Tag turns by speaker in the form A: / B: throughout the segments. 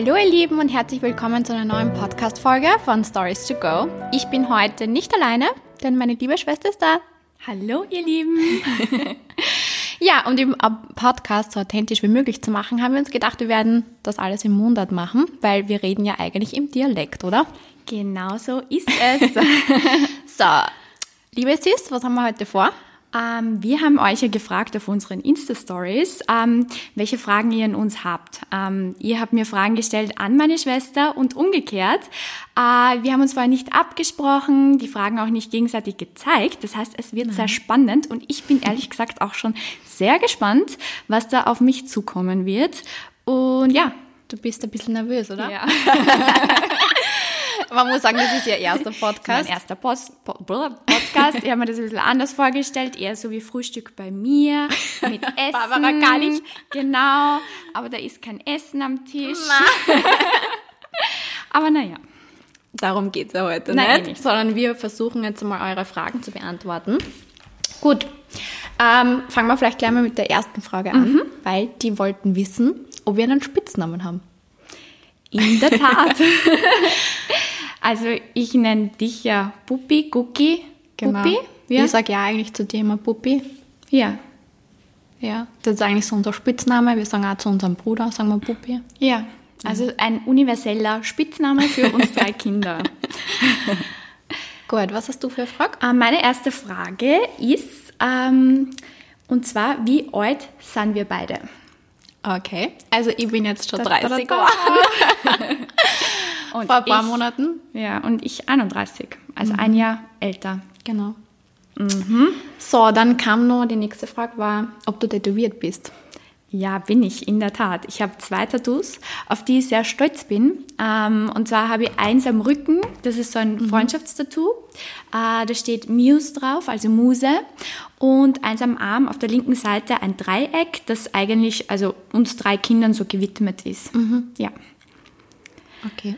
A: Hallo ihr Lieben und herzlich willkommen zu einer neuen Podcast-Folge von Stories to Go. Ich bin heute nicht alleine, denn meine liebe Schwester ist da.
B: Hallo ihr Lieben.
A: ja, um den Podcast so authentisch wie möglich zu machen, haben wir uns gedacht, wir werden das alles im Mundart machen, weil wir reden ja eigentlich im Dialekt, oder?
B: Genau so ist es.
A: so, liebe Sis, was haben wir heute vor?
B: Ähm, wir haben euch ja gefragt auf unseren Insta-Stories, ähm, welche Fragen ihr an uns habt. Ähm, ihr habt mir Fragen gestellt an meine Schwester und umgekehrt. Äh, wir haben uns vorher nicht abgesprochen, die Fragen auch nicht gegenseitig gezeigt. Das heißt, es wird Nein. sehr spannend und ich bin ehrlich gesagt auch schon sehr gespannt, was da auf mich zukommen wird. Und ja.
A: Du bist ein bisschen nervös, oder?
B: Ja.
A: Man muss sagen, das ist Ihr erster Podcast.
B: Mein erster Post Podcast. Ich habe mir das ein bisschen anders vorgestellt, eher so wie Frühstück bei mir, mit Essen.
A: Barbara gar nicht.
B: Genau, aber da ist kein Essen am Tisch. aber naja.
A: Darum geht es ja heute
B: Nein,
A: nicht, sondern wir versuchen jetzt mal eure Fragen zu beantworten. Gut, ähm, fangen wir vielleicht gleich mal mit der ersten Frage an, mhm. weil die wollten wissen, ob wir einen Spitznamen haben.
B: In der Tat. Also ich nenne dich ja Puppi, Cookie,
A: genau.
B: Puppi.
A: Ja. Ich sage ja eigentlich zu dir immer Puppi.
B: Ja.
A: Ja, das ist eigentlich so unser Spitzname. Wir sagen auch zu unserem Bruder, sagen wir Puppi.
B: Ja, also ein universeller Spitzname für uns drei Kinder.
A: Gut, was hast du für eine Frage?
B: Äh, meine erste Frage ist, ähm, und zwar, wie alt sind wir beide?
A: Okay, also ich bin jetzt schon 30 geworden.
B: Und Vor ein paar ich, Monaten? Ja, und ich 31, also mhm. ein Jahr älter.
A: Genau. Mhm. So, dann kam noch die nächste Frage, war, ob du tätowiert bist.
B: Ja, bin ich, in der Tat. Ich habe zwei Tattoos, auf die ich sehr stolz bin. Ähm, und zwar habe ich eins am Rücken, das ist so ein mhm. Freundschaftstattoo. Äh, da steht Muse drauf, also Muse. Und eins am Arm, auf der linken Seite ein Dreieck, das eigentlich also uns drei Kindern so gewidmet ist.
A: Mhm.
B: Ja.
A: Okay.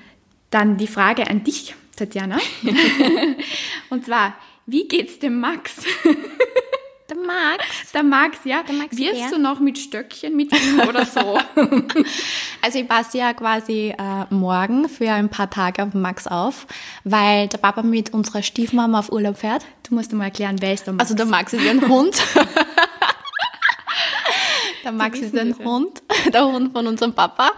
B: Dann die Frage an dich, Tatjana. Und zwar, wie geht's dem Max?
A: Der Max?
B: Der Max, ja.
A: Der Max
B: Wirst Bär. du noch mit Stöckchen mit ihm oder so?
A: also ich passe ja quasi äh, morgen für ein paar Tage auf Max auf, weil der Papa mit unserer Stiefmama auf Urlaub fährt.
B: Du musst mal erklären, wer ist der Max?
A: Also der Max ist ein Hund. der Max ist ein Hund, der Hund von unserem Papa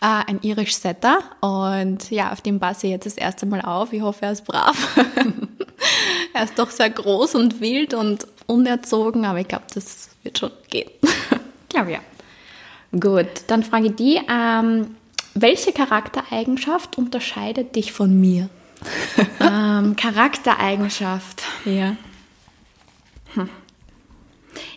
A: äh, ein Irish Setter. Und ja, auf dem passe ich jetzt das erste Mal auf. Ich hoffe, er ist brav. er ist doch sehr groß und wild und unerzogen, aber ich glaube, das wird schon gehen.
B: glaube ja.
A: Gut, dann frage ich die, ähm, welche Charaktereigenschaft unterscheidet dich von mir?
B: ähm, Charaktereigenschaft.
A: Ja.
B: Hm.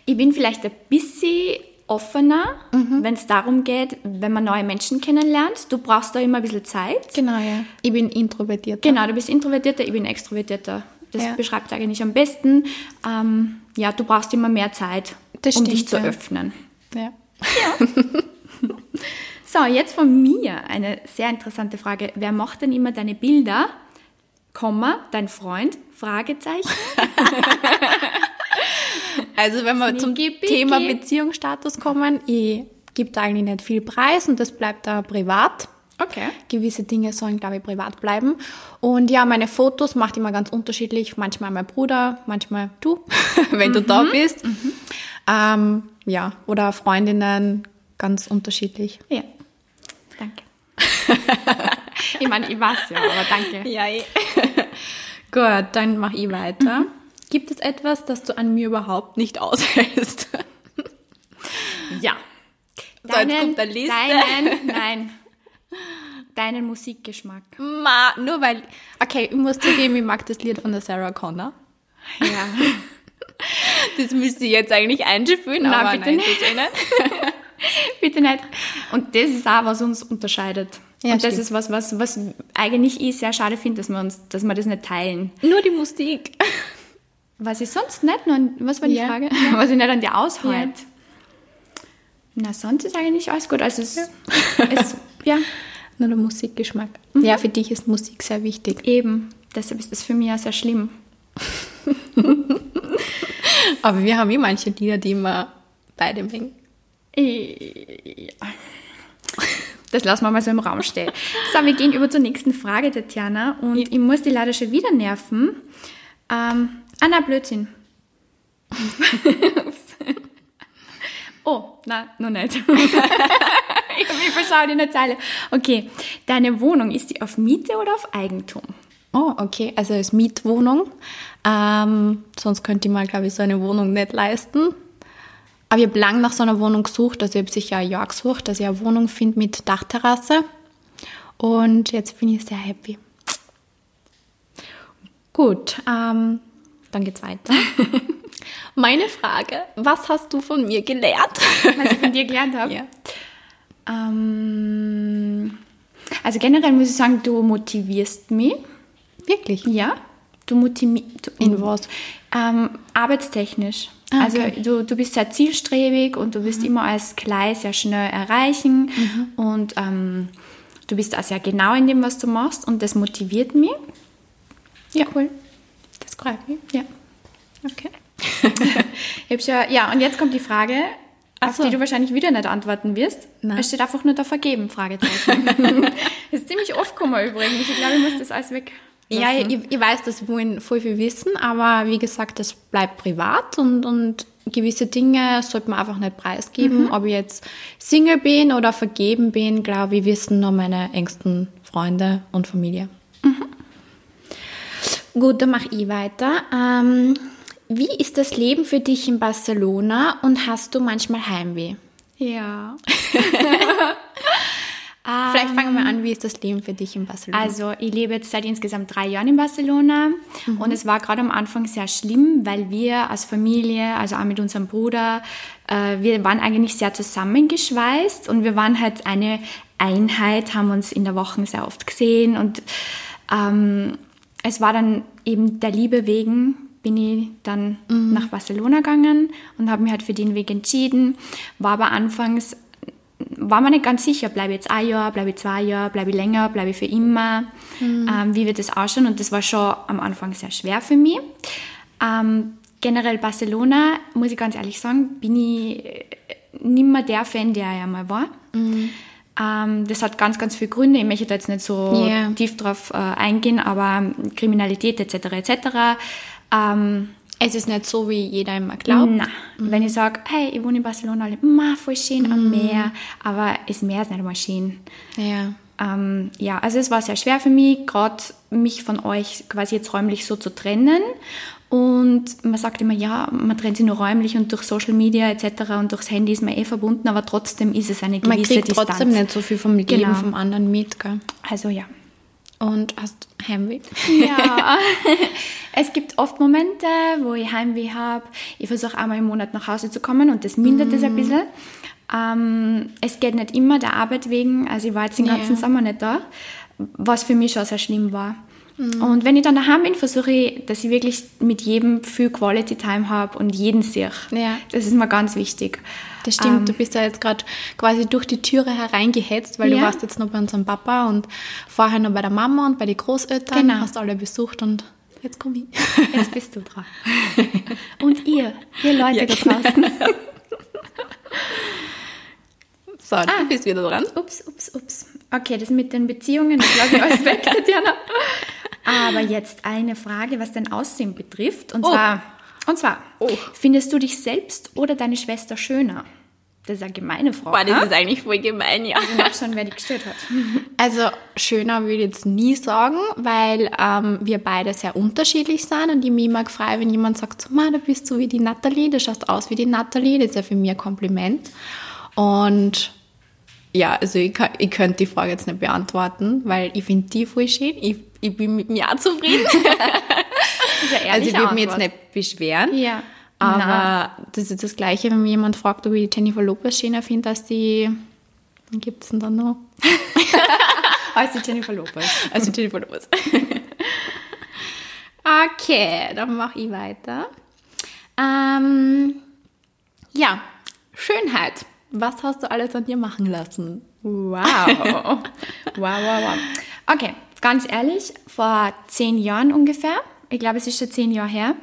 B: Ich bin vielleicht ein bisschen offener, mhm. wenn es darum geht, wenn man neue Menschen kennenlernt. Du brauchst da immer ein bisschen Zeit.
A: Genau, ja. Ich bin introvertierter.
B: Genau, du bist introvertierter, ich bin extrovertierter. Das ja. beschreibt es eigentlich am besten. Ähm, ja, du brauchst immer mehr Zeit,
A: das
B: um
A: stimmt,
B: dich zu
A: ja.
B: öffnen.
A: Ja.
B: ja. so, jetzt von mir eine sehr interessante Frage. Wer macht denn immer deine Bilder? Komma, dein Freund? Fragezeichen.
A: Also wenn wir zum Thema Beziehungsstatus kommen, ich gebe da eigentlich nicht viel Preis und das bleibt da privat.
B: Okay.
A: Gewisse Dinge sollen, glaube ich, privat bleiben. Und ja, meine Fotos macht immer ganz unterschiedlich. Manchmal mein Bruder, manchmal du, wenn mhm. du da mhm. bist. Mhm. Ähm, ja, oder Freundinnen, ganz unterschiedlich.
B: Ja. Danke. ich meine, ich weiß ja, aber danke.
A: Ja, eh. Gut, dann mache ich weiter. Mhm. Gibt es etwas, das du an mir überhaupt nicht aushältst?
B: ja.
A: So, deinen, jetzt kommt der Liste.
B: Deinen, nein. Deinen Musikgeschmack.
A: Ma, nur weil, okay, ich muss zugeben, ich mag das Lied von der Sarah Connor.
B: Ja.
A: Das müsste ich jetzt eigentlich einspielen, aber
B: bitte nein, nicht. Eh nicht. bitte nicht. Und das ist auch, was uns unterscheidet. Ja, und das stimmt. ist was, was, was eigentlich ich sehr schade finde, dass wir uns, dass wir das nicht teilen.
A: Nur die Musik.
B: Was ich sonst nicht noch, was war die
A: ja.
B: Frage? Was ich nicht an dir aushält. Ja. Na, sonst ist eigentlich alles gut. Also es, ja. es ja.
A: Nur der Musikgeschmack. Mhm. Ja, für dich ist Musik sehr wichtig.
B: Eben. Deshalb ist das für mich auch sehr schlimm.
A: Aber wir haben eh manche Lieder, die immer beide mengen.
B: Ja. Das lassen wir mal so im Raum stehen. So, wir gehen über zur nächsten Frage, Tatjana. Und ich muss die leider schon wieder nerven. Ähm, ah, na, Blödsinn. oh, na, noch nicht. ich verschaue in der Zeile. Okay, deine Wohnung, ist die auf Miete oder auf Eigentum?
A: Oh, okay, also als Mietwohnung. Ähm, sonst könnte ich mal, glaube ich, so eine Wohnung nicht leisten. Aber ich habe lange nach so einer Wohnung gesucht, also ich habe sicher ein Jahr gesucht, dass ich eine Wohnung finde mit Dachterrasse. Und jetzt bin ich sehr happy. Gut, ähm, dann geht's weiter. Meine Frage, was hast du von mir gelernt?
B: Was ich von dir gelernt habe? Ja. Ähm, also generell muss ich sagen, du motivierst mich.
A: Wirklich?
B: Ja. Du motivierst.
A: In was?
B: Ähm, arbeitstechnisch. Ah, also okay. du, du bist sehr zielstrebig und du wirst mhm. immer alles gleich sehr schnell erreichen mhm. und ähm, du bist auch sehr genau in dem, was du machst und das motiviert mich.
A: Ja. Cool. Das mich.
B: Ja. Okay. ich ja, und jetzt kommt die Frage, auf so. die du wahrscheinlich wieder nicht antworten wirst. Nein. Es steht einfach nur da vergeben, Fragezeichen. das ist ziemlich oft gekommen übrigens. Ich glaube, ich muss das alles weg.
A: Ja, ich, ich, weiß, dass wir voll viel wissen, aber wie gesagt, das bleibt privat und, und gewisse Dinge sollte man einfach nicht preisgeben. Mhm. Ob ich jetzt Single bin oder vergeben bin, glaube ich, wissen nur meine engsten Freunde und Familie. Gut, dann mache ich weiter. Ähm, wie ist das Leben für dich in Barcelona und hast du manchmal Heimweh?
B: Ja.
A: Vielleicht fangen wir an, wie ist das Leben für dich in Barcelona?
B: Also ich lebe jetzt seit insgesamt drei Jahren in Barcelona mhm. und es war gerade am Anfang sehr schlimm, weil wir als Familie, also auch mit unserem Bruder, äh, wir waren eigentlich sehr zusammengeschweißt und wir waren halt eine Einheit, haben uns in der Woche sehr oft gesehen und ähm, es war dann eben der Liebe wegen bin ich dann mhm. nach Barcelona gegangen und habe mich halt für den Weg entschieden. War aber anfangs war mir nicht ganz sicher, bleibe ich jetzt ein Jahr, bleibe ich zwei Jahre, bleibe ich länger, bleibe ich für immer, mhm. ähm, wie wird das ausschauen? Und das war schon am Anfang sehr schwer für mich. Ähm, generell Barcelona, muss ich ganz ehrlich sagen, bin ich nicht mehr der Fan, der ich einmal war. Mhm. Ähm, das hat ganz, ganz viele Gründe. Ich möchte da jetzt nicht so yeah. tief drauf äh, eingehen, aber Kriminalität etc. etc.
A: Ähm, es ist nicht so, wie jeder immer glaubt.
B: Nein. Mhm. Wenn ich sage, hey, ich wohne in Barcelona, ma, voll schön mhm. am Meer, aber das Meer ist nicht immer schön.
A: Ja.
B: Ähm, ja, also es war sehr schwer für mich, gerade mich von euch quasi jetzt räumlich so zu trennen. Und man sagt immer, ja, man trennt sich nur räumlich und durch Social Media etc. und durchs Handy ist man eh verbunden, aber trotzdem ist es eine gewisse
A: man kriegt
B: Distanz.
A: trotzdem nicht so viel vom Leben genau. vom anderen mit. Gell?
B: Also ja.
A: Und hast Heimweh?
B: Ja. es gibt oft Momente, wo ich Heimweh habe. Ich versuche einmal im Monat nach Hause zu kommen und das mindert es mm. ein bisschen. Ähm, es geht nicht immer der Arbeit wegen. Also ich war jetzt den ganzen ja. Sommer nicht da, was für mich schon sehr schlimm war. Mm. Und wenn ich dann daheim bin, versuche ich, dass ich wirklich mit jedem viel Quality Time habe und jeden sehe.
A: Ja.
B: Das ist mir ganz wichtig.
A: Das stimmt, ähm, du bist ja jetzt gerade quasi durch die Türe hereingehetzt, weil ja. du warst jetzt noch bei unserem Papa und vorher noch bei der Mama und bei den Großeltern, genau. hast alle besucht und jetzt komm ich.
B: Jetzt bist du dran. Und ihr, ihr Leute ja, da genau. draußen.
A: So, ah, du bist wieder dran.
B: Ups, ups, ups. Okay, das mit den Beziehungen, das lasse ich alles weg, Tatjana. Aber jetzt eine Frage, was dein Aussehen betrifft. Und oh. zwar und zwar, oh. findest du dich selbst oder deine Schwester schöner? Das ist eine gemeine Frage.
A: Boah, das ha? ist eigentlich voll gemein, ja.
B: Also nachschauen, wer dich gestört hat.
A: Also schöner würde ich jetzt nie sagen, weil ähm, wir beide sehr unterschiedlich sind und ich mich immer frei, wenn jemand sagt, so, du bist so wie die Nathalie, du schaust aus wie die Nathalie, das ist ja für mich ein Kompliment. Und ja, also ich, kann, ich könnte die Frage jetzt nicht beantworten, weil ich finde die voll schön. Ich, ich bin mit mir auch zufrieden. also ich würde mich jetzt nicht beschweren.
B: Ja.
A: Aber Nein. das ist das Gleiche, wenn mir jemand fragt, ob ich die Jennifer Lopez schöner finde als die. Wen gibt es denn da noch?
B: als die Jennifer Lopez.
A: Als die Jennifer Lopez. okay, dann mache ich weiter. Ähm, ja, Schönheit. Was hast du alles an dir machen lassen?
B: Wow. wow, wow, wow. Okay, ganz ehrlich, vor zehn Jahren ungefähr ich glaube, es ist schon zehn Jahre her,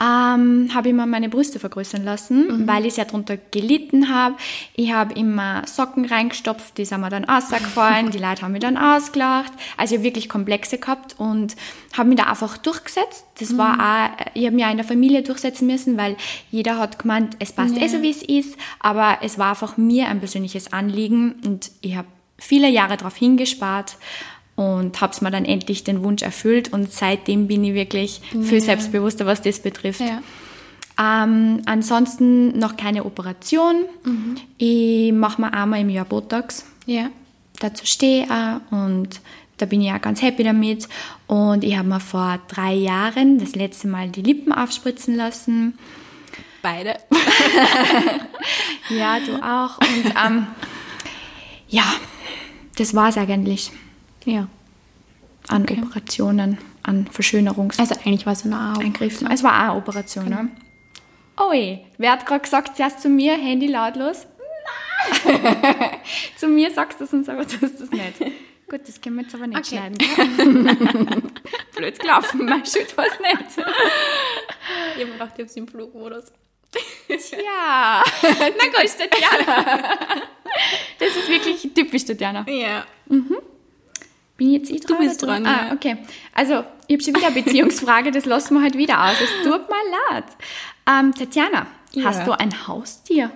B: ähm, habe ich mir meine Brüste vergrößern lassen,
A: Mhm.
B: weil ich sehr darunter gelitten habe. Ich habe immer Socken reingestopft, die sind mir dann ausgefallen, die Leute haben mich dann ausgelacht. Also ich habe wirklich Komplexe gehabt und habe mich da einfach durchgesetzt. Das war
A: Mhm.
B: auch, ich habe mich auch in der Familie durchsetzen müssen, weil jeder hat gemeint, es passt eh so, wie es ist, aber es war einfach mir ein persönliches Anliegen und ich habe viele Jahre darauf hingespart und habe es mir dann endlich den Wunsch erfüllt und seitdem bin ich wirklich viel selbstbewusster, was das betrifft.
A: Ja.
B: Ähm, ansonsten noch keine Operation. Ich mache mir einmal im Jahr Botox.
A: Ja.
B: Dazu stehe ich auch und da bin ich auch ganz happy damit. Und ich habe mir vor drei Jahren das letzte Mal die Lippen aufspritzen lassen.
A: Beide.
B: Ja, du auch. Und ähm, ja, das war es eigentlich
A: Ja.
B: an Operationen, an Verschönerungseingriffen.
A: Also eigentlich war es nur auch.
B: Es war eine Operation, ne? Oh je, wer hat gerade gesagt, zuerst zu mir, Handy lautlos? Nein! zu mir sagst du es und aber tust du es nicht. Gut, das können wir jetzt aber nicht
A: Okay.
B: schneiden. Blöd gelaufen, mein Schuld war es nicht.
A: Ich habe gedacht, ich habe es im Flugmodus.
B: Ja, na gut, Tatjana. Das ist wirklich typisch Tatjana.
A: Ja.
B: Bin jetzt ich dran?
A: bist
B: oder
A: dran,
B: Ah, okay. Also, ich habe schon wieder eine Beziehungsfrage, das lassen wir halt wieder aus. Es tut mir leid. Ähm, Tatjana,
A: Ja.
B: hast du ein Haustier?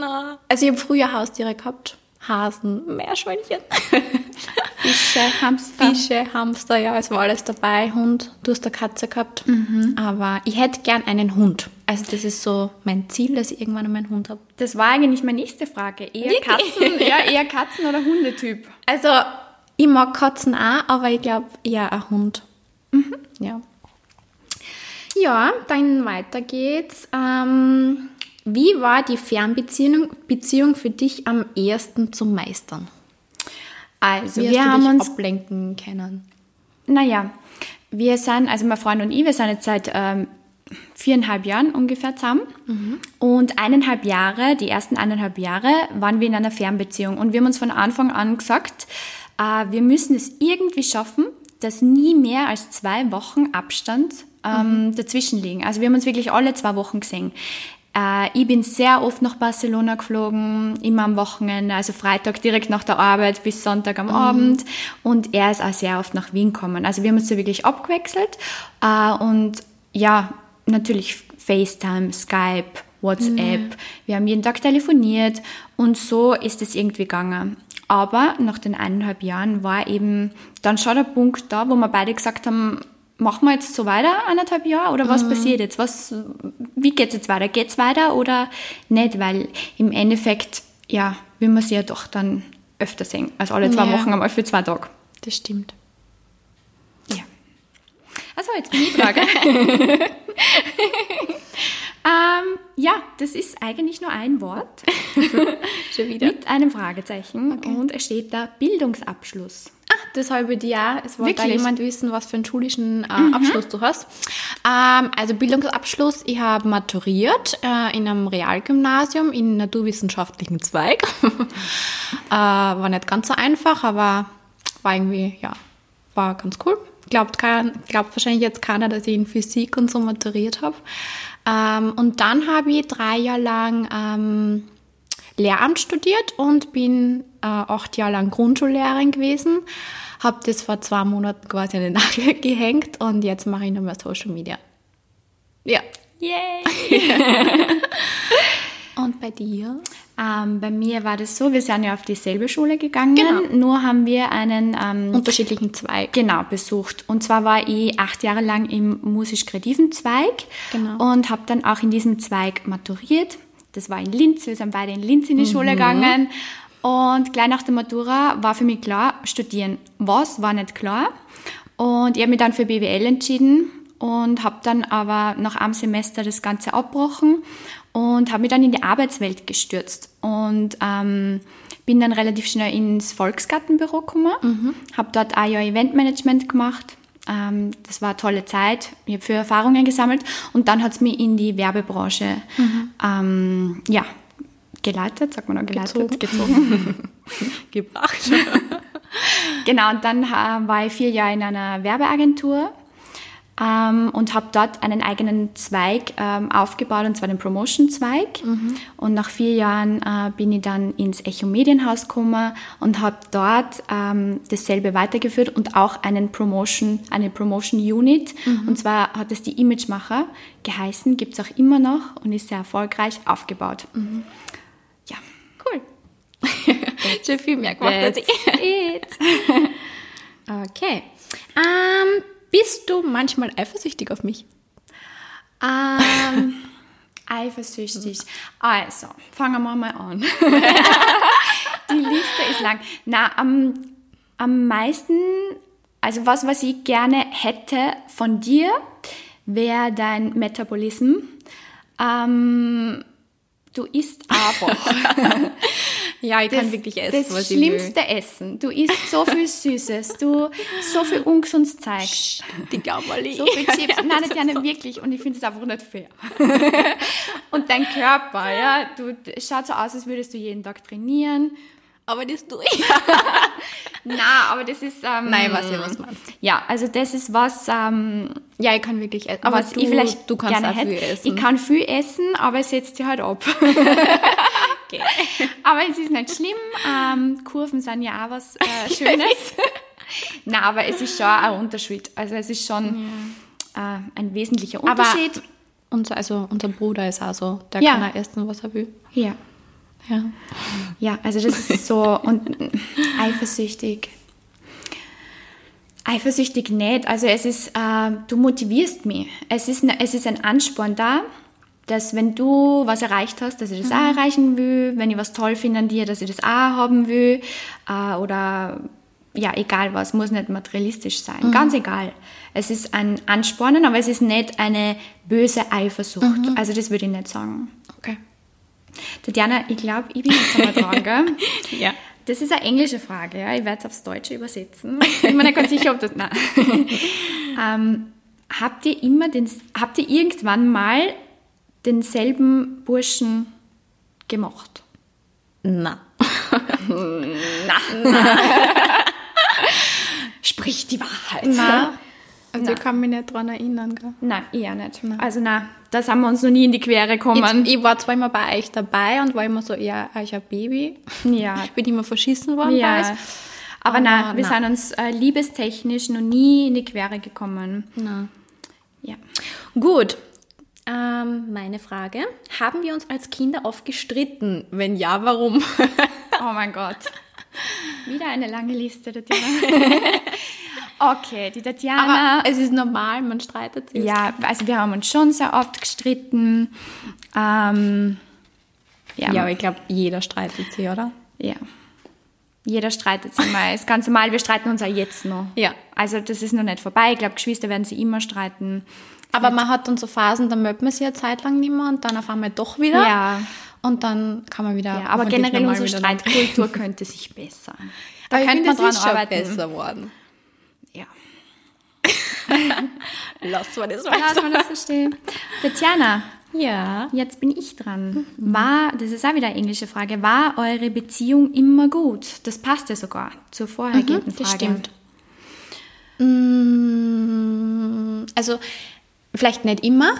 A: Na. Also ich habe früher Haustiere gehabt. Hasen, Meerschweinchen,
B: Fische, Hamster?
A: Fische, Hamster, ja, es war alles dabei. Hund, du hast eine Katze gehabt. Aber ich hätte gern einen Hund. Also das ist so mein Ziel, dass ich irgendwann einmal einen Hund habe.
B: Das war eigentlich meine nächste Frage. Eher? Katzen, ja, eher Katzen- oder Hundetyp?
A: Also ich mag Katzen auch, aber ich glaube eher ein Hund. Ja. Ja, dann weiter geht's. Ähm, wie war die Fernbeziehung Beziehung für dich am ersten zu meistern?
B: Also,
A: Wie
B: wir haben uns
A: ablenken können?
B: Naja, wir sind, also mein Freund und ich, wir sind jetzt seit ähm, viereinhalb Jahren ungefähr zusammen. Und eineinhalb Jahre, die ersten eineinhalb Jahre, waren wir in einer Fernbeziehung. Und wir haben uns von Anfang an gesagt, wir müssen es irgendwie schaffen, dass nie mehr als zwei Wochen Abstand ähm, dazwischen liegen. Also wir haben uns wirklich alle zwei Wochen gesehen. Äh, ich bin sehr oft nach Barcelona geflogen, immer am Wochenende, also Freitag direkt nach der Arbeit bis Sonntag am Abend. Und er ist auch sehr oft nach Wien gekommen. Also wir haben uns so wirklich abgewechselt. Äh, und ja, natürlich FaceTime, Skype, WhatsApp. Wir haben jeden Tag telefoniert und so ist es irgendwie gegangen. Aber nach den eineinhalb Jahren war eben dann schon der Punkt da, wo wir beide gesagt haben, machen wir jetzt so weiter, eineinhalb Jahre, oder was passiert jetzt? Was, wie geht's jetzt weiter? Geht's weiter oder nicht? Weil im Endeffekt, ja, will man sie ja doch dann öfter sehen. Also alle zwei
A: Ja.
B: Wochen einmal für zwei Tage.
A: Das stimmt.
B: Ja. Also, jetzt bin ich dran. ähm, ja, das ist eigentlich nur ein Wort
A: Schon wieder?
B: mit einem Fragezeichen und es steht da Bildungsabschluss.
A: Ah, das habe ich bei dir ja. Es wollte da jemand wissen, was für einen schulischen äh, Abschluss du hast. Ähm, also Bildungsabschluss, ich habe maturiert äh, in einem Realgymnasium in naturwissenschaftlichen Zweig. äh, war nicht ganz so einfach, aber war irgendwie, ja, war ganz cool. Glaubt, kein, glaubt wahrscheinlich jetzt keiner, dass ich in Physik und so maturiert habe. Ähm, und dann habe ich drei Jahre lang ähm, Lehramt studiert und bin äh, acht Jahre lang Grundschullehrerin gewesen. Habe das vor zwei Monaten quasi an den Nagel gehängt und jetzt mache ich nochmal Social Media. Ja.
B: Yay!
A: Und bei dir?
B: Ähm, bei mir war das so, wir sind ja auf dieselbe Schule gegangen,
A: Genau.
B: nur haben wir einen ähm,
A: Unterschiedlichen Zweig.
B: Genau, besucht. Und zwar war ich acht Jahre lang im musisch-kreativen Zweig
A: Genau.
B: und habe dann auch in diesem Zweig maturiert. Das war in Linz, wir sind beide in Linz in die Schule gegangen. Und gleich nach der Matura war für mich klar, studieren. Was war nicht klar. Und ich habe mich dann für BWL entschieden und habe dann aber nach einem Semester das Ganze abgebrochen und habe mich dann in die Arbeitswelt gestürzt und ähm, bin dann relativ schnell ins Volksgartenbüro gekommen, habe dort ein Jahr Eventmanagement gemacht. Ähm, das war eine tolle Zeit. Ich habe viele Erfahrungen gesammelt und dann hat es mich in die Werbebranche ähm, ja, geleitet, sagt man auch geleitet,
A: Gezogen.
B: gezogen.
A: Gebracht.
B: Genau, und dann äh, war ich vier Jahre in einer Werbeagentur ähm, und habe dort einen eigenen Zweig ähm, aufgebaut, und zwar den Promotion-Zweig. Und nach vier Jahren äh, bin ich dann ins Echo Medienhaus gekommen und habe dort ähm, dasselbe weitergeführt und auch einen Promotion, eine Promotion-Unit. Und zwar hat es die Imagemacher geheißen, gibt es auch immer noch und ist sehr erfolgreich aufgebaut. Ja.
A: Cool. Schon viel mehr gemacht als ich. Okay. Ähm, bist du manchmal eifersüchtig auf mich?
B: Ähm, eifersüchtig. Also, fangen wir mal an. Die Liste ist lang. Na, am, am meisten, also was, was ich gerne hätte von dir, wäre dein Metabolism. Ähm, du isst einfach.
A: Ja, ich kann wirklich essen,
B: das
A: was ich will.
B: schlimmste Essen. Du isst so viel Süßes, du so viel ungesundes Zeug.
A: Die glauben alle.
B: So viel Chips. Nein, Tatjana, wirklich. Und ich finde es einfach nicht fair. und dein Körper, ja, du es schaut so aus, als würdest du jeden Tag trainieren.
A: Aber das tue ich.
B: Na, aber das ist. Ähm,
A: Nein, weiß ja, was meinst.
B: Ja, also das ist was, ähm,
A: Ja, ich kann wirklich essen. Aber
B: was
A: du,
B: ich vielleicht
A: du kannst
B: gerne
A: auch viel essen.
B: Ich kann viel essen, aber es setzt sich halt ab. Aber es ist nicht schlimm. Ähm, Kurven sind ja auch was äh, Schönes. Nein, aber es ist schon ein Unterschied. Also es ist schon äh, ein wesentlicher
A: Aber
B: Unterschied.
A: unser, also unser Bruder ist auch so. Der
B: Ja.
A: kann auch essen, was er will.
B: ja.
A: Ja.
B: Ja, also das ist so und eifersüchtig. Eifersüchtig nicht. Also es ist, äh, du motivierst mich. Es ist, ne- es ist ein Ansporn da, dass wenn du was erreicht hast, dass ich das auch erreichen will, wenn ich was toll finde an dir, dass ich das auch haben will äh, oder ja, egal was, muss nicht materialistisch sein, ganz egal. Es ist ein Anspornen, aber es ist nicht eine böse Eifersucht. Also das würde ich nicht sagen.
A: Okay.
B: Tatjana, ich glaube, ich bin jetzt einmal dran, gell?
A: Ja.
B: Das ist eine englische Frage, ja. Ich werde es aufs Deutsche übersetzen. Ich bin mir nicht ganz sicher, ob das. Nein. ähm, habt ihr immer den, habt ihr irgendwann mal denselben Burschen gemocht?
A: Na.
B: Sprich die Wahrheit.
A: Na. Also
B: Nein.
A: ich kann mich nicht daran erinnern. Gell?
B: Nein, eher nicht. Also nein, da sind wir uns noch nie in die Quere gekommen.
A: Ich, ich war zwar immer bei euch dabei und war immer so eher euch ein Baby.
B: ja.
A: Ich bin immer verschissen worden bei
B: ja.
A: euch.
B: Aber,
A: Aber
B: nein, wir
A: nein.
B: sind uns äh, liebestechnisch noch nie in die Quere gekommen.
A: Na.
B: Ja.
A: Gut. Ähm, meine Frage. Haben wir uns als Kinder oft gestritten? Wenn ja, warum?
B: Oh mein Gott. Wieder eine lange Liste, Tatjana. okay, die Tatjana.
A: Aber es ist normal, man streitet sich.
B: ja, also wir haben uns schon sehr oft gestritten. Ähm, ja,
A: Ja, aber ich glaube, jeder streitet sich, oder?
B: ja. Jeder streitet sich mal. Ist ganz normal, wir streiten uns auch jetzt noch.
A: Ja.
B: Also das ist noch nicht vorbei. Ich glaube, Geschwister werden sie immer streiten.
A: Aber man hat dann so Phasen, da mögt man sich eine Zeit lang nicht mehr und dann auf einmal doch wieder.
B: Ja.
A: Und dann kann man wieder.
B: Ja, aber generell unsere Streitkultur könnte sich bessern. Da
A: Aber
B: könnte man dran arbeiten.
A: besser worden.
B: Ja.
A: Lass mal das
B: Lass mal das so stehen. Tatjana,
A: Ja.
B: Jetzt bin ich dran. War, das ist auch wieder eine englische Frage, war eure Beziehung immer gut? Das passt ja sogar zur vorhergehenden Frage.
A: Das stimmt. Mm, Also, vielleicht nicht immer,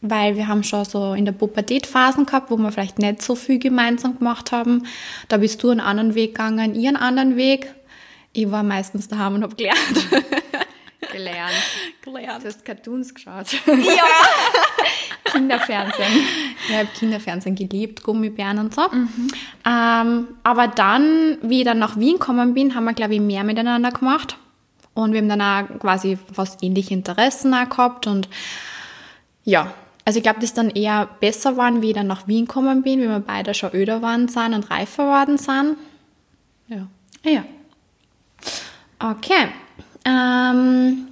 A: weil wir haben schon so in der Pubertät Phasen gehabt, wo wir vielleicht nicht so viel gemeinsam gemacht haben. Da bist du einen anderen Weg gegangen, ich einen anderen Weg. Ich war meistens daheim und habe gelernt.
B: Gelernt.
A: gelernt.
B: Du hast Cartoons geschaut.
A: Ja.
B: Kinderfernsehen.
A: Ich habe Kinderfernsehen geliebt, Gummibären und so. Ähm, aber dann, wie ich dann nach Wien gekommen bin, haben wir, glaube ich, mehr miteinander gemacht. Und wir haben dann auch quasi fast ähnliche Interessen auch gehabt. Und ja, also ich glaube, das ist dann eher besser waren, wie ich dann nach Wien gekommen bin, wie wir beide schon öder waren sind und reifer worden sind. Ja.
B: Ja.
A: Okay. Ähm,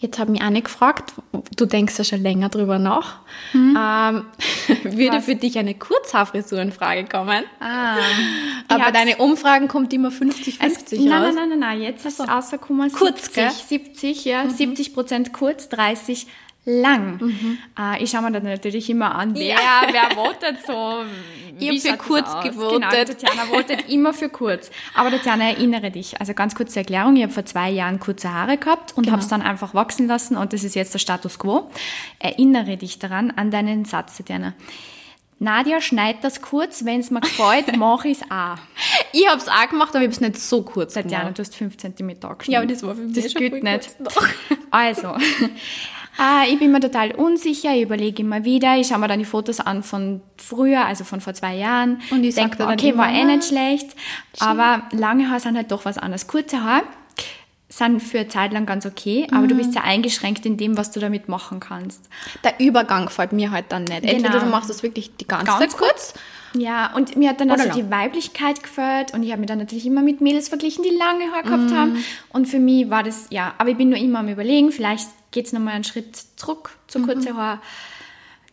A: jetzt habe mich eine gefragt, du denkst ja schon länger drüber nach. Ähm, würde
B: Was?
A: für dich eine Kurzhaarfrisur in Frage kommen?
B: Ah.
A: Aber
B: hab's-
A: deine Umfragen kommt immer 50-50
B: Nein,
A: raus.
B: nein, nein, nein, nein, nein, jetzt ist rausgekommen
A: Kurz,
B: 70,
A: gell?
B: 70, ja, 70 Prozent kurz, 30 lang. Äh, ich schaue mir das natürlich immer an, wer,
A: Ja.
B: wer votet so,
A: Ich
B: Wie
A: habe für kurz gewotet.
B: Genau, Tatjana votet immer für kurz. Aber Tatjana, erinnere dich. Also ganz kurze Erklärung. Ich habe vor zwei Jahren kurze Haare gehabt und
A: Genau.
B: habe es dann einfach wachsen lassen und das ist jetzt der Status quo. Erinnere dich daran, an deinen Satz, Tatjana. Nadja, schneid das kurz. Wenn es mir gefällt, mache ich es auch.
A: Ich habe es auch gemacht, aber ich habe es nicht so kurz
B: Tatjana,
A: gemacht.
B: du hast 5 cm geschnitten.
A: Ja, aber das war für mich
B: Das
A: schon
B: gilt nicht. Also, äh, ich bin mir total unsicher, ich überlege immer wieder, ich schaue mir dann die Fotos an von früher, also von vor zwei Jahren.
A: Und ich
B: denke mir, okay, war eh nicht schlecht, aber lange Haare sind halt doch was anderes. Kurze Haare sind für eine Zeit lang ganz okay, aber
A: Mhm.
B: du bist ja eingeschränkt in dem, was du damit machen kannst.
A: Der Übergang gefällt mir halt dann nicht. Entweder
B: Genau.
A: du machst das wirklich die ganze
B: Ganz
A: Zeit kurz.
B: Ja, und mir hat dann also die
A: lang.
B: Weiblichkeit gefällt und ich habe mich dann natürlich immer mit Mädels verglichen, die lange Haare
A: Mhm.
B: gehabt haben. Und für mich war das, ja, aber ich bin nur immer am überlegen, vielleicht geht es nochmal einen Schritt zurück zu
A: Mhm.
B: kurze Haare.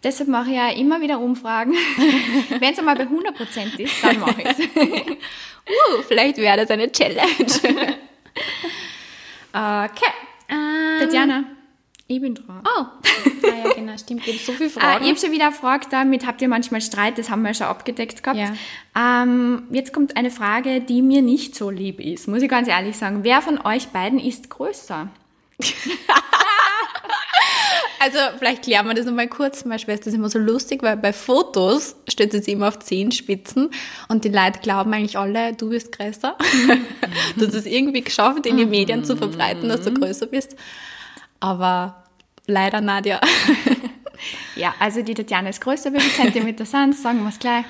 B: Deshalb mache ich ja immer wieder Umfragen. Wenn es einmal bei 100% ist, dann mache ich es.
A: Uh, vielleicht wäre das eine Challenge. okay. Ähm,
B: Tatjana, ich bin dran.
A: Oh. Ah, ja, genau, stimmt. Gibt so viele
B: Ah,
A: Fragen.
B: ich habe schon wieder gefragt, damit habt ihr manchmal Streit, das haben wir schon abgedeckt gehabt.
A: Ja.
B: Ähm, jetzt kommt eine Frage, die mir nicht so lieb ist, muss ich ganz ehrlich sagen. Wer von euch beiden ist größer?
A: Also vielleicht klären wir das nochmal kurz. Meine Schwester ist immer so lustig, weil bei Fotos steht sie immer auf Zehenspitzen und die Leute glauben eigentlich alle, du bist größer. du hast es irgendwie geschafft, in den Medien zu verbreiten, dass du größer bist. Aber leider, Nadja.
B: Ja, also die Tatjana ist größer, wie viele Zentimeter sind sagen wir es gleich.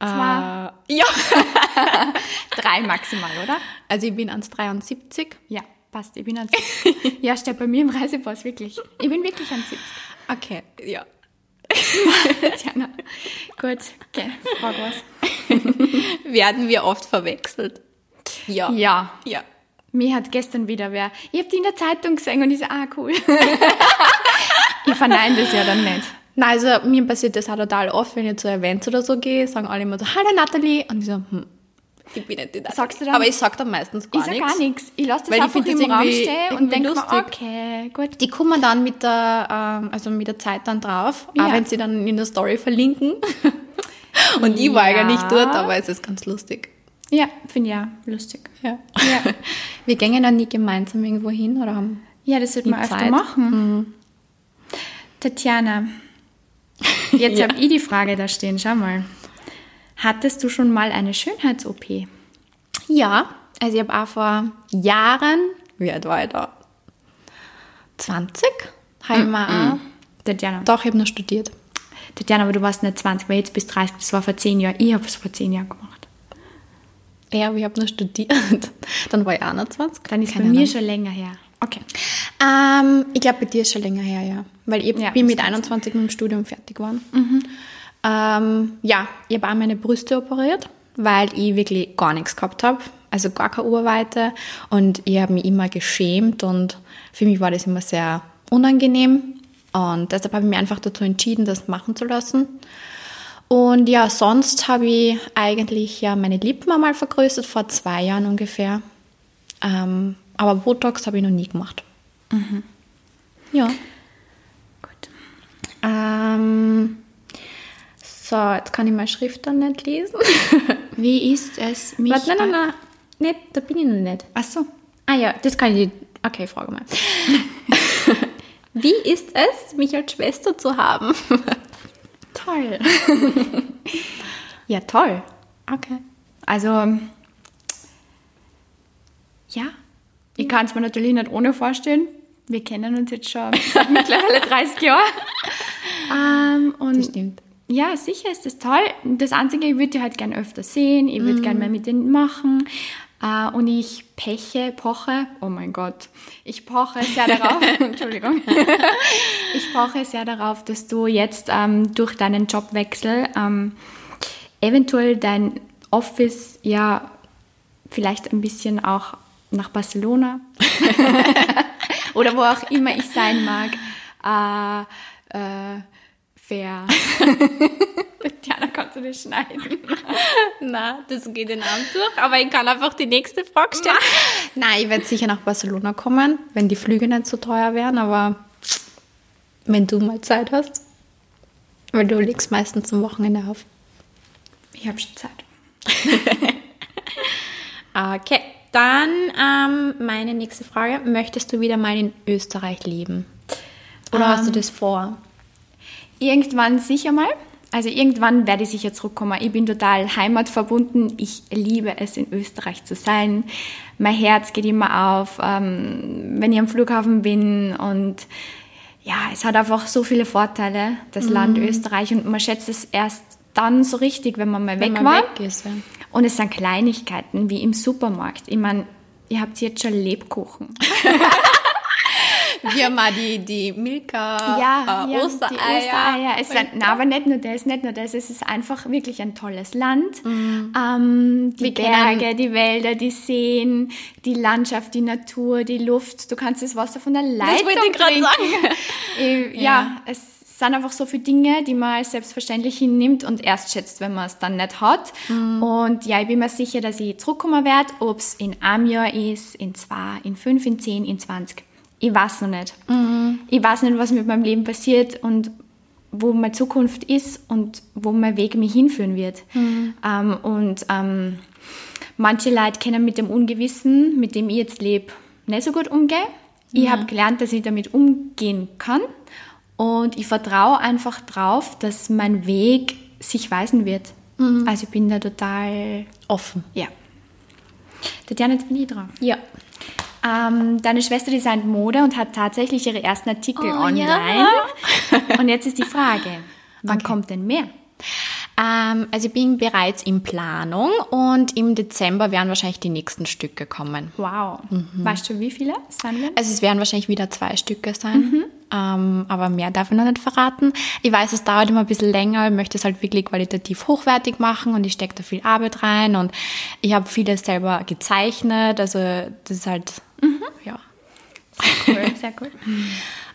B: Zwei,
A: Äh, ja.
B: drei maximal, oder?
A: Also ich bin 1,73.
B: Ja, passt, ich bin an 70. ja, steht bei mir im Reisepass, wirklich. Ich bin wirklich an 70.
A: Okay, ja.
B: Tatjana. Gut, okay, frag was.
A: Werden wir oft verwechselt? Ja.
B: Ja,
A: Ja.
B: Mir hat gestern wieder wer, ich habe die in der Zeitung gesehen und ich so, ah, cool. ich verneine das ja dann nicht.
A: Nein, also mir passiert das auch total oft, wenn ich zu Events oder so gehe, sagen alle immer so, hallo Nathalie. Und ich so, hm, ich bin nicht die.
B: Sagst du dann-
A: Aber ich sag dann meistens gar
B: Ich sag
A: nichts.
B: gar nichts. Ich lasse das
A: Weil ich
B: einfach
A: das
B: im Raum stehen und denke mir, okay, gut.
A: Die kommen dann mit der, ähm, also mit der Zeit dann drauf,
B: Ja.
A: auch wenn sie dann in der Story verlinken. Und ich war ja nicht dort, aber es ist ganz lustig.
B: Ja, finde ich ja lustig.
A: Ja.
B: Ja.
A: Wir gehen dann nie gemeinsam irgendwo hin oder haben.
B: Ja, das sollte man öfter machen. Tatjana, jetzt
A: Ja.
B: habe ich die Frage da stehen, schau mal. Hattest du schon mal eine Schönheits-OP?
A: Ja, also ich habe auch vor Jahren, wie alt war ich da? 20? Habe ich mir auch.
B: Tatjana.
A: Doch, ich habe noch studiert.
B: Tatjana, aber du warst nicht 20, weil jetzt bist 30, das war vor 10 Jahren. Ich habe es vor 10 Jahren gemacht.
A: Ja, aber ich habe noch studiert. Dann war ich 21.
B: Dann ist
A: Keine
B: bei mir
A: Ahnung.
B: schon länger her. Okay.
A: Ähm, ich glaube, bei dir ist schon länger her, ja. Weil ich
B: Ja,
A: bin mit
B: kann
A: 21 mit dem Studium fertig geworden. Ähm, ja, ich habe auch meine Brüste operiert, weil ich wirklich gar nichts gehabt habe. Also gar keine Oberweite. Und ich habe mich immer geschämt und für mich war das immer sehr unangenehm. Und deshalb habe ich mich einfach dazu entschieden, das machen zu lassen. Und ja, sonst habe ich eigentlich ja meine Lippen einmal vergrößert, vor zwei Jahren ungefähr. Ähm, aber Botox habe ich noch nie gemacht. Ja.
B: Gut.
A: Ähm, so, jetzt kann ich meine Schrift dann nicht lesen.
B: Wie ist es, mich...
A: Warte, nein, nein, nein. Nicht, da bin ich noch nicht.
B: Ach so.
A: Ah ja, das kann ich. Okay, frage mal. Wie ist es, mich als Schwester zu haben?
B: Toll. ja, toll.
A: Okay.
B: Also, ja, ich kann es mir natürlich nicht ohne vorstellen. Wir kennen uns jetzt schon seit mittlerweile 30 Jahren. Ähm, und
A: Das stimmt.
B: Ja, sicher ist das toll. Das Einzige, ich würde die halt gern öfter sehen. Ich würde gern mehr mit denen machen. Äh, und ich peche, poche, oh mein Gott, ich poche sehr darauf, Entschuldigung, ich poche sehr darauf, dass du jetzt ähm, durch deinen Jobwechsel ähm, eventuell dein Office ja vielleicht ein bisschen auch nach Barcelona oder wo auch immer ich sein mag, äh, äh, fair. Tatjana, kannst du das schneiden?
A: Na, das geht den Abend durch, aber ich kann einfach die nächste Frage stellen. Nein, ich werde sicher nach Barcelona kommen, wenn die Flüge nicht so teuer wären, aber wenn du mal Zeit hast, weil du legst meistens am Wochenende auf.
B: Ich habe schon Zeit.
A: okay, dann ähm, meine nächste Frage. Möchtest du wieder mal in Österreich leben? Oder um, hast du ähm, das vor?
B: Irgendwann sicher mal. Also irgendwann werde ich sicher zurückkommen. Ich bin total heimatverbunden. Ich liebe es, in Österreich zu sein. Mein Herz geht immer auf, ähm, wenn ich am Flughafen bin. Und ja, es hat einfach so viele Vorteile, das mhm. Land Österreich. Und man schätzt es erst dann so richtig, wenn man mal wenn weg man war. Weg ist, ja. Und es sind Kleinigkeiten wie im Supermarkt. Ich meine, ihr habt jetzt schon Lebkuchen.
A: Wir haben mal die, die Milka ja, äh, ja, Ostereier. Die Ostereier.
B: Es sind, na, aber nicht nur das, nicht nur das. Es ist einfach wirklich ein tolles Land. Mhm. Ähm, die Wir Berge, die Wälder, die Seen, die Landschaft, die Natur, die Luft. Du kannst das Wasser von der Leitung das wollte ich trinken. Sagen. Ja, ja, es sind einfach so viele Dinge, die man als selbstverständlich hinnimmt und erst schätzt, wenn man es dann nicht hat. Mhm. Und ja, ich bin mir sicher, dass ich zurückkommen werde, ob es in einem Jahr ist, in zwei, in fünf, in zehn, in zwanzig. Ich weiß noch nicht. Mhm. Ich weiß nicht, was mit meinem Leben passiert und wo meine Zukunft ist und wo mein Weg mich hinführen wird. Mhm. Ähm, und ähm, manche Leute können mit dem Ungewissen, mit dem ich jetzt lebe, nicht so gut umgehen. Ich ja. habe gelernt, dass ich damit umgehen kann und ich vertraue einfach drauf, dass mein Weg sich weisen wird. Mhm. Also ich bin da total
A: offen.
B: Ja. Tatjana, jetzt bin ich dran.
A: Ja.
B: Ähm, deine Schwester designt Mode und hat tatsächlich ihre ersten Artikel oh, online. Ja. Und jetzt ist die Frage, wann okay. kommt denn mehr?
A: Ähm, also ich bin bereits in Planung und im Dezember werden wahrscheinlich die nächsten Stücke kommen.
B: Wow. Mhm. Weißt du, wie viele
A: sind denn? Also es werden wahrscheinlich wieder zwei Stücke sein. Mhm. Ähm, aber mehr darf ich noch nicht verraten. Ich weiß, es dauert immer ein bisschen länger, ich möchte es halt wirklich qualitativ hochwertig machen und ich stecke da viel Arbeit rein und ich habe vieles selber gezeichnet, also das ist halt,
B: cool, sehr cool.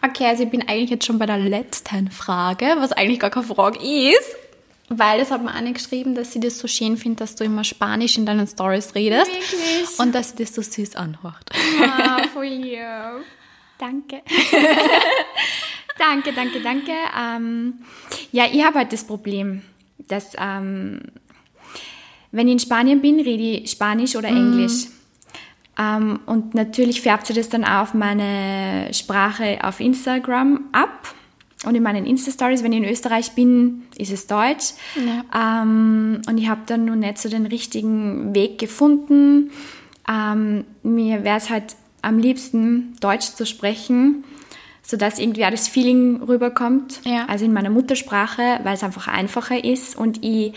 A: Okay, also ich bin eigentlich jetzt schon bei der letzten Frage, was eigentlich gar keine Frage ist. Weil das hat mir eine geschrieben, dass sie das so schön findet, dass du immer Spanisch in deinen Stories redest. Wirklich? Und dass sie das so süß anhört.
B: Ah, voll lieb. Danke. danke, danke, danke. Ähm, ja, ich habe halt das Problem, dass ähm, wenn ich in Spanien bin, rede ich Spanisch oder Englisch. Mm. Ähm, und natürlich färbt sich das dann auch auf meine Sprache auf Instagram ab. Und in meinen Insta-Stories, wenn ich in Österreich bin, ist es Deutsch. Ja. Ähm, und ich habe dann noch nicht so den richtigen Weg gefunden. Ähm, mir wäre es halt am liebsten, Deutsch zu sprechen, sodass irgendwie auch das Feeling rüberkommt. Ja. Also in meiner Muttersprache, weil es einfach einfacher ist und ich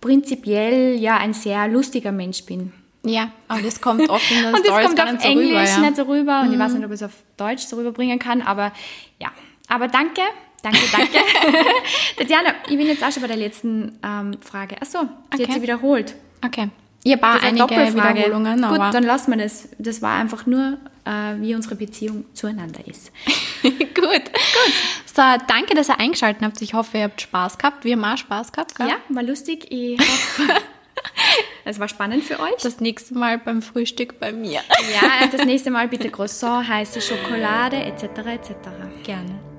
B: prinzipiell ja ein sehr lustiger Mensch bin.
A: Ja, aber das kommt oft in den
B: und Stories das kommt auf Englisch rüber, ja. nicht so rüber und mhm. ich weiß nicht, ob ich es auf Deutsch so rüberbringen kann, aber ja, aber danke, danke, danke. Tatjana, ich bin jetzt auch schon bei der letzten ähm, Frage. Achso, die okay. hat sie wiederholt.
A: Okay. Ihr paar einige Wiederholungen.
B: Gut, dann lassen wir das. Das war einfach nur, äh, wie unsere Beziehung zueinander ist.
A: Gut. Gut. So, danke, dass ihr eingeschaltet habt. Ich hoffe, ihr habt Spaß gehabt. Wir haben auch Spaß gehabt.
B: Gell? Ja, war lustig. Ich hoffe, es war spannend für euch.
A: Das nächste Mal beim Frühstück bei mir.
B: Ja, das nächste Mal bitte Croissant, heiße Schokolade etc. etc.
A: Gerne.